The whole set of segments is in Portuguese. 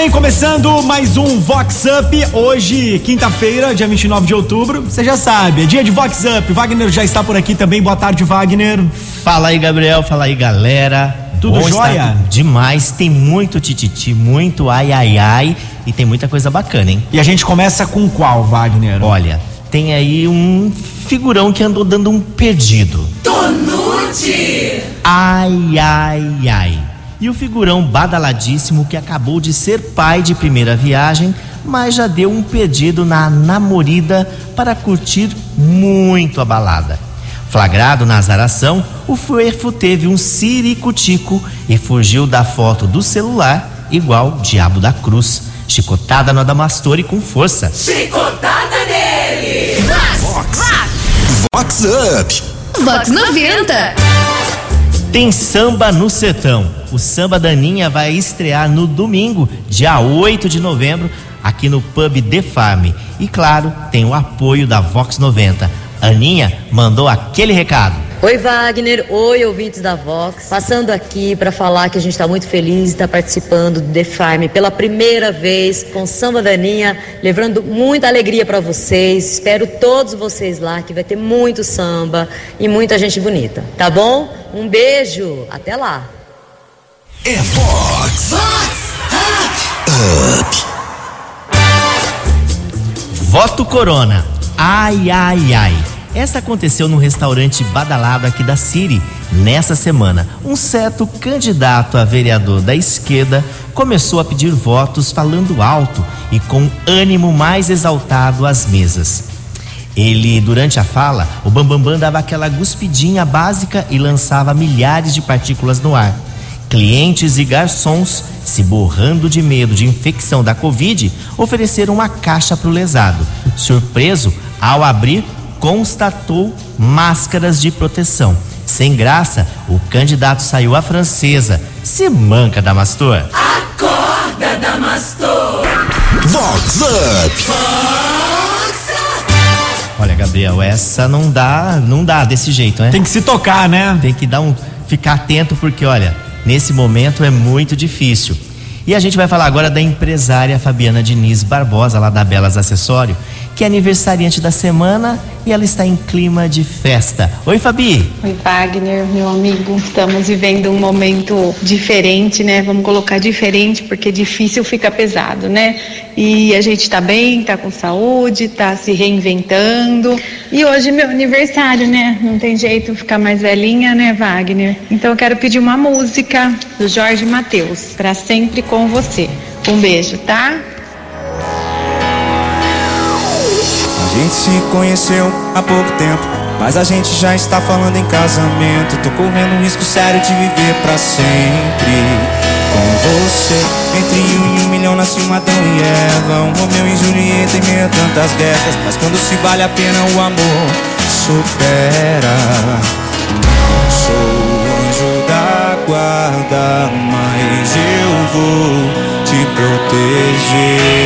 bem, começando mais um Vox Up. Hoje, quinta-feira, dia 29 de outubro. Você já sabe, é dia de Vox Up. Wagner já está por aqui também. Boa tarde, Wagner. Fala aí, Gabriel. Fala aí, galera. Tudo Bom jóia? Demais. Tem muito tititi, muito ai, ai, ai. E tem muita coisa bacana, hein? E a gente começa com qual, Wagner? Olha, tem aí um figurão que andou dando um perdido. Tonute! Ai, ai, ai. E o figurão badaladíssimo que acabou de ser pai de primeira viagem, mas já deu um perdido na namorida para curtir muito a balada. Flagrado na azaração, o fuerfo teve um ciricutico e fugiu da foto do celular igual Diabo da Cruz. Chicotada no Adamastor e com força. Chicotada nele! Vox Up. Vox 90. Tem samba no Setão. O samba da Aninha vai estrear no domingo, dia 8 de novembro, aqui no Pub Farm. E claro, tem o apoio da Vox 90. Aninha mandou aquele recado. Oi Wagner, oi ouvintes da Vox. Passando aqui para falar que a gente está muito feliz de estar participando do The Farm pela primeira vez com Samba Daninha, levando muita alegria para vocês. Espero todos vocês lá que vai ter muito samba e muita gente bonita, tá bom? Um beijo, até lá. É Vox Voto Corona. Ai, ai, ai. Essa aconteceu num restaurante badalado aqui da Siri nessa semana. Um certo candidato a vereador da esquerda começou a pedir votos falando alto e com ânimo mais exaltado às mesas. Ele, durante a fala, o Bambambam dava aquela guspidinha básica e lançava milhares de partículas no ar. Clientes e garçons, se borrando de medo de infecção da Covid, ofereceram uma caixa para o lesado. Surpreso, ao abrir, constatou máscaras de proteção. Sem graça, o candidato saiu à francesa. Se manca, Damastor. Acorda, Damastor! Vox Up. Olha, Gabriel, essa não dá, não dá desse jeito, né? Tem que se tocar, né? Tem que dar um, ficar atento porque, olha, nesse momento é muito difícil. E a gente vai falar agora da empresária Fabiana Diniz Barbosa, lá da Belas Acessório, que é aniversariante da semana e ela está em clima de festa. Oi, Fabi! Oi, Wagner, meu amigo. Estamos vivendo um momento diferente, né? Vamos colocar diferente, porque difícil fica pesado, né? E a gente tá bem, tá com saúde, tá se reinventando. E hoje é meu aniversário, né? Não tem jeito ficar mais velhinha, né, Wagner? Então eu quero pedir uma música do Jorge Mateus, para sempre com você. Um beijo, tá? Gente se conheceu há pouco tempo, mas a gente já está falando em casamento. Tô correndo um risco sério de viver pra sempre com você. Entre um e um milhão nasce um Adão e Eva, um Romeu e Julieta em meio a tantas guerras. Mas quando se vale a pena, o amor supera. Não sou o anjo da guarda, mas eu vou te proteger.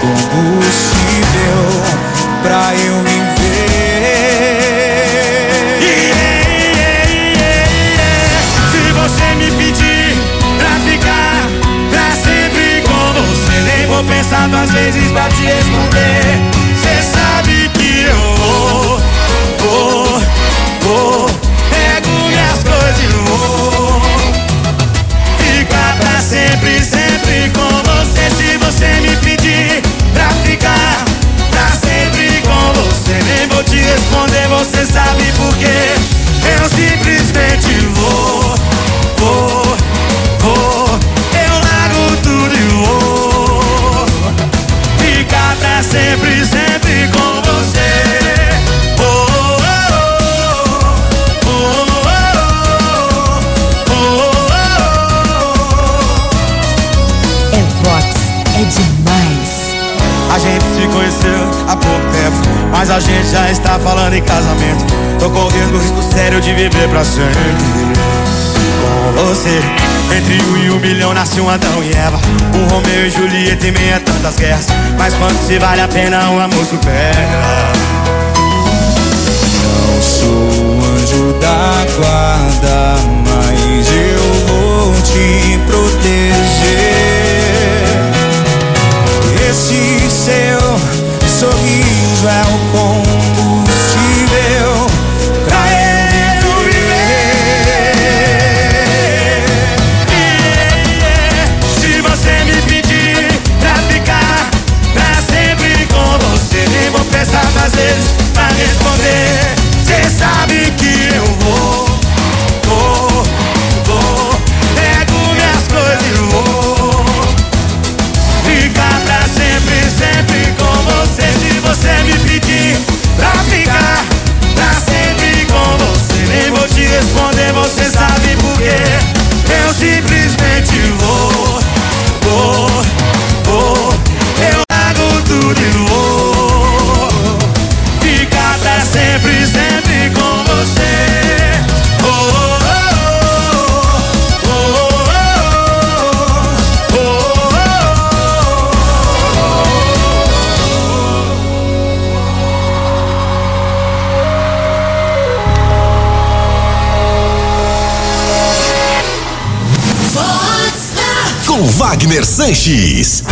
Combustível pra eu viver. Se você me pedir pra ficar pra sempre com você, nem vou pensar duas vezes pra te responder. Gente se conheceu há pouco tempo, mas a gente já está falando em casamento. Tô correndo o risco sério de viver pra sempre. Com você, entre um e um milhão nasce um Adão e Eva. Um Romeu e Julieta em meio a tantas guerras. Mas quando se vale a pena, o amor supera. Não sou anjo da guarda, mas eu vou te proteger. Esse seu sorriso é Com Wagner Sanches.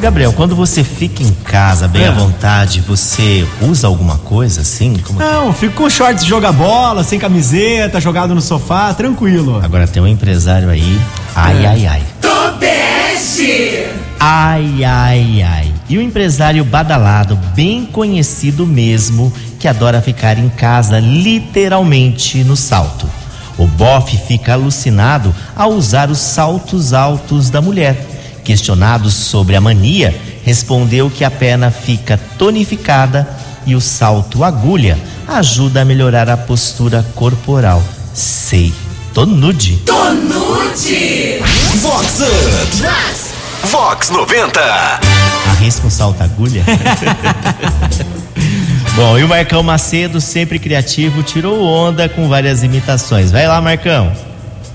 Gabriel, quando você fica em casa bem à vontade, você usa alguma coisa assim? Como que- Não, fico com shorts, joga bola, sem camiseta, jogado no sofá, tranquilo. Agora tem um empresário aí. Ai, É. ai, ai. Tobeste! Ai, ai, ai. E o empresário badalado, bem conhecido mesmo, que adora ficar em casa literalmente no salto. O bofe fica alucinado ao usar os saltos altos da mulher. Questionado sobre a mania, respondeu que a perna fica tonificada e o salto agulha ajuda a melhorar a postura corporal. Sei, tô nude. Tô nude! Vox Up. Vox 90. Arrisca um salto agulha? Bom, e o Marcão Macedo, sempre criativo, tirou onda com várias imitações. Vai lá, Marcão.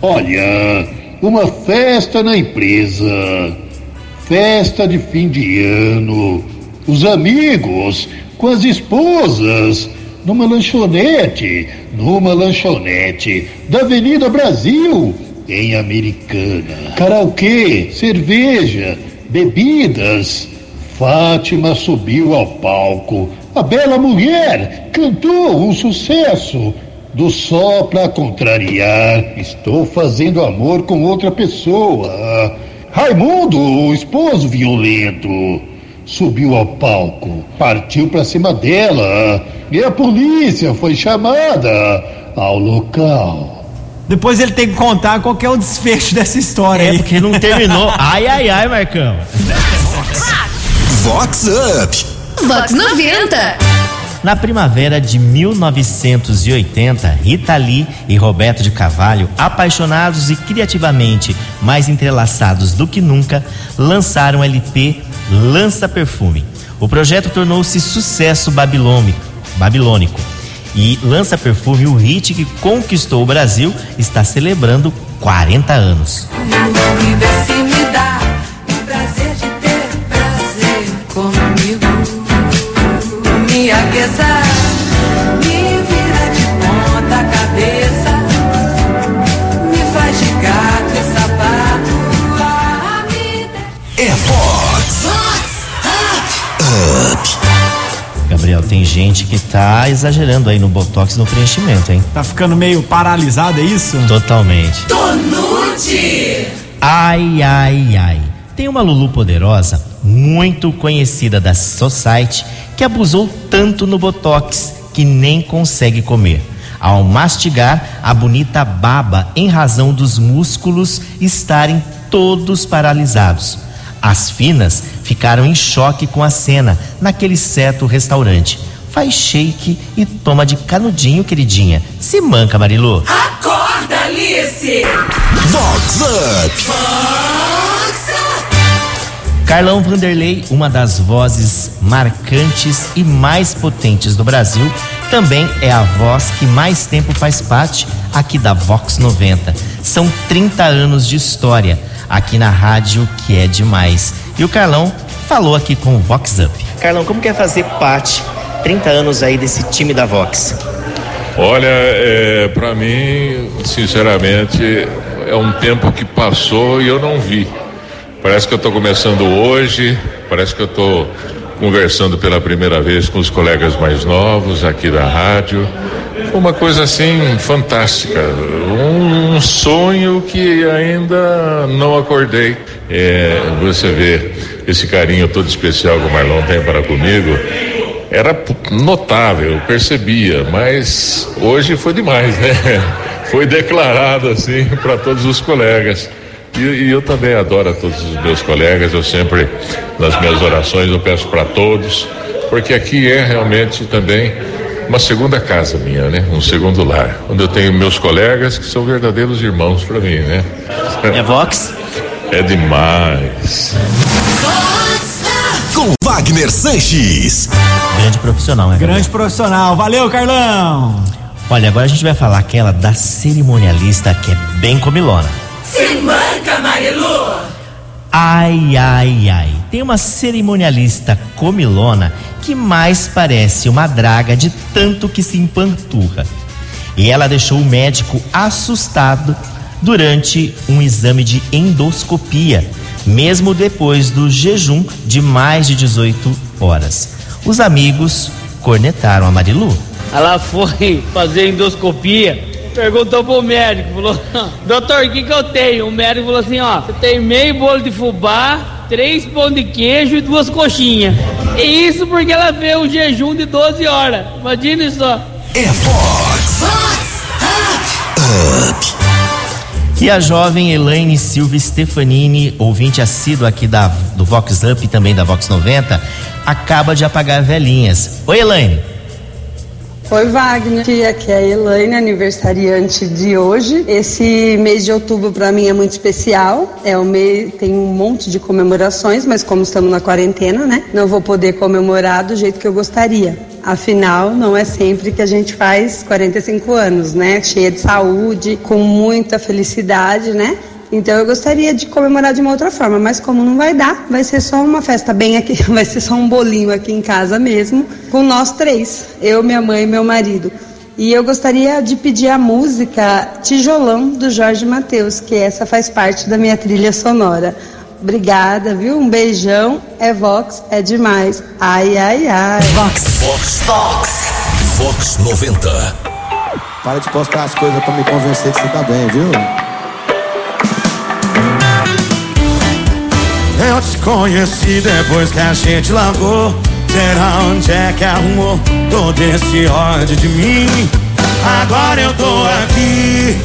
Olha, uma festa na empresa, festa de fim de ano, os amigos com as esposas, numa lanchonete, numa lanchonete da Avenida Brasil, em Americana. Karaokê, cerveja, bebidas. Fátima subiu ao palco. A bela mulher cantou um sucesso do só pra contrariar. Estou fazendo amor com outra pessoa. Raimundo, o esposo violento, subiu ao palco, partiu pra cima dela e a polícia foi chamada ao local. Depois ele tem que contar qual que é o desfecho dessa história É aí. porque não terminou. Ai, ai, ai, Marcão. Vox Up. Vox 90. Na primavera de 1980, Rita Lee e Roberto de Cavalho, apaixonados e criativamente mais entrelaçados do que nunca, lançaram o LP Lança Perfume. O projeto tornou-se sucesso babilônico, babilônico. E Lança Perfume, o hit que conquistou o Brasil, está celebrando 40 anos. E Me aqueça, me vira de ponta cabeça. Me faz de gato e sapato. Ah, me É Vox Up. Gabriel, tem gente que tá exagerando aí no botox no preenchimento, hein? Tá ficando meio paralisado, é isso? Totalmente. Tô nude! Ai, ai, ai. Tem uma Lulu poderosa, muito conhecida da Society, que abusou tanto no botox que nem consegue comer. Ao mastigar, a bonita baba em razão dos músculos estarem todos paralisados. As finas ficaram em choque com a cena naquele certo restaurante. Faz shake e toma de canudinho, queridinha. Se manca, Marilu. Acorda, Alice! Vox Up. Carlão Vanderlei, uma das vozes marcantes e mais potentes do Brasil, também é a voz que mais tempo faz parte aqui da Vox 90. São 30 anos de história aqui na rádio que é demais. E o Carlão falou aqui com o Vox Up. Carlão, como quer fazer parte 30 anos aí desse time da Vox? Olha, é, para mim, sinceramente, é um tempo que passou e eu não vi. Parece que eu estou começando hoje, parece que eu estou conversando pela primeira vez com os colegas mais novos aqui da rádio. Uma coisa assim fantástica, um, sonho que ainda não acordei. É, você vê esse carinho todo especial que o Marlon tem para comigo. Era notável, eu percebia, mas hoje foi demais, né? Foi declarado assim para todos os colegas. E, e eu também adoro a todos os meus colegas, eu sempre, nas minhas orações, eu peço para todos, porque aqui é realmente também uma segunda casa minha, né? Um segundo lar, onde eu tenho meus colegas que são verdadeiros irmãos para mim, né? É Vox? É demais. Com Wagner Sanches. Grande profissional, né? Grande profissional. Valeu, Carlão. Olha, agora a gente vai falar aquela da cerimonialista que é bem comilona. Se manca, Marilu! Ai, ai, ai. Tem uma cerimonialista comilona que mais parece uma draga de tanto que se empanturra. E ela deixou o médico assustado durante um exame de endoscopia, mesmo depois do jejum de mais de 18 horas. Os amigos cornetaram a Marilu. Ela foi fazer endoscopia, perguntou pro médico, falou, doutor, o que que eu tenho? O médico falou assim, ó, você tem meio bolo de fubá, três pão de queijo e duas coxinhas. E isso porque ela fez um jejum de 12 horas. Imagina só. É Fox. Up. E a jovem Elaine Silva Stefanini, ouvinte assíduo aqui da, do Vox Up e também da Vox 90, acaba de apagar velhinhas. Oi, Elaine. Oi, Wagner. Aqui é a Elaine, aniversariante de hoje. Esse mês de outubro para mim é muito especial. É o mês, tem um monte de comemorações, mas como estamos na quarentena, né? Não vou poder comemorar do jeito que eu gostaria. Afinal, não é sempre que a gente faz 45 anos, né? Cheia de saúde, com muita felicidade, né? Então eu gostaria de comemorar de uma outra forma, mas como não vai dar, vai ser só uma festa bem aqui, vai ser só um bolinho aqui em casa mesmo, com nós três, eu, minha mãe e meu marido. E eu gostaria de pedir a música Tijolão do Jorge Mateus, que essa faz parte da minha trilha sonora. Obrigada, viu? Um beijão. É Vox, é demais. Ai, ai, ai. Vox. Vox. Vox. Vox 90. Para de postar as coisas pra me convencer que você tá bem, viu? Eu te conheci depois que a gente largou. Será onde é que arrumou todo esse ódio de mim? Agora eu tô aqui,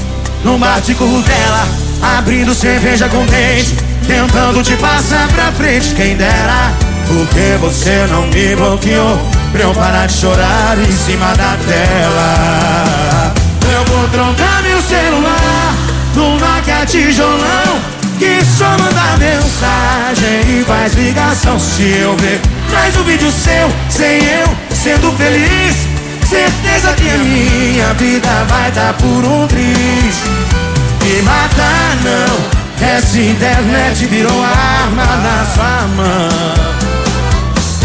no bar de dela, abrindo cerveja com dente, tentando te passar pra frente. Quem dera, porque você não me bloqueou pra eu parar de chorar em cima da tela. Eu vou trocar meu celular no Nokia tijolão. Que só manda mensagem e faz ligação. Se eu ver mais um vídeo seu Sem eu sendo feliz. Certeza que a minha vida vai dar por um triz. Me matar não Essa internet virou arma na sua mão.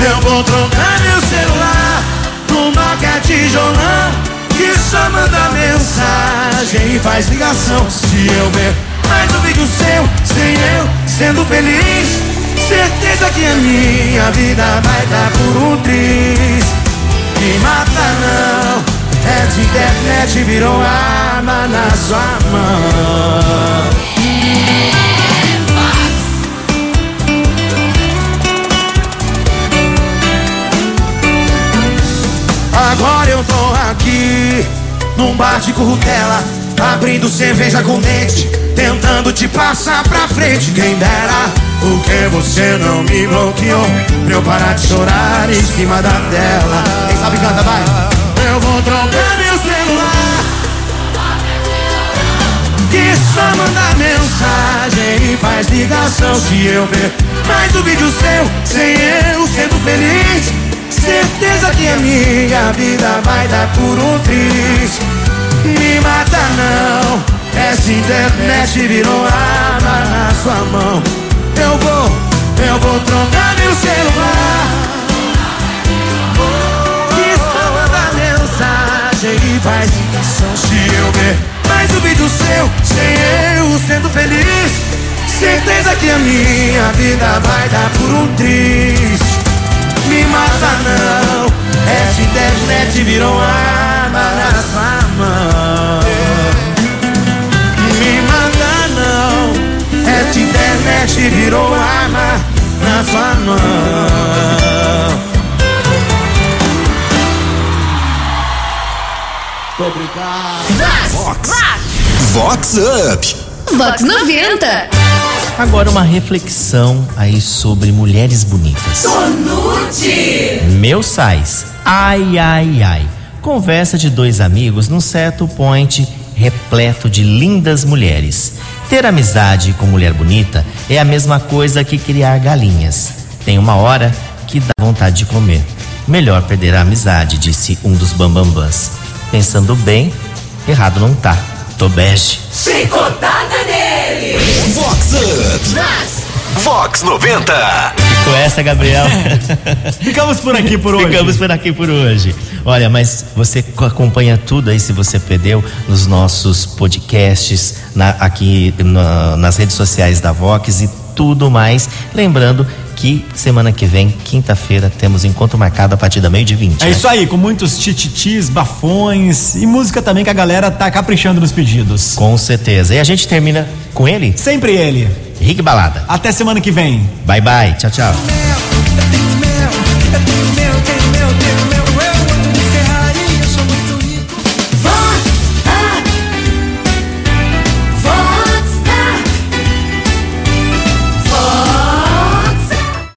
Eu vou trocar meu celular No Nokia tijolão. Que só manda mensagem e faz ligação. Se eu ver mais um vídeo seu, sem eu sendo feliz. Certeza que a minha vida vai dar por um triz. Me mata não, essa internet virou arma na sua mão. Agora eu tô aqui, num bar de currutela, abrindo cerveja com dente, tentando te passar pra frente. Quem dera, porque você não me bloqueou, pra eu parar de chorar em cima da tela. Quem sabe canta, vai. Eu vou trocar meu celular, que só manda mensagem e faz ligação. Se eu ver mais um vídeo seu, sem eu sendo feliz. Certeza que a minha vida vai dar por um triz Me mata não Essa internet virou arma na sua mão Eu vou, eu vou trocar meu celular Que só manda mensagem e faz eu, sem eu sendo feliz. Certeza que a minha vida vai dar por um triz. Me mata não, essa internet virou arma na sua mão. Internet virou arma na sua mão. Obrigado. Vox. Vox Up. Vox 90. Agora uma reflexão aí sobre mulheres bonitas. Tonute. Meu sais, ai ai ai. Conversa de dois amigos num certo point repleto de lindas mulheres. Ter amizade com mulher bonita é a mesma coisa que criar galinhas. Tem uma hora que dá vontade de comer. Melhor perder a amizade, disse um dos bambambãs. Pensando bem, errado não tá. Tô bege. Chicotada nele. Vox Up. Vox 90. Ficou essa, Gabriel? Ficamos por aqui por hoje. Ficamos por aqui por hoje. Olha, mas você co- acompanha tudo aí, se você perdeu, nos nossos podcasts, na- aqui na- nas redes sociais da Vox e tudo mais. Lembrando que semana que vem, quinta-feira, temos encontro marcado a partir da meio de 20. É isso aí, com muitos tititis, bafões e música também que a galera tá caprichando nos pedidos. Com certeza. E a gente termina com ele? Sempre ele. Rick Balada. Até semana que vem. Bye, bye. Tchau, tchau.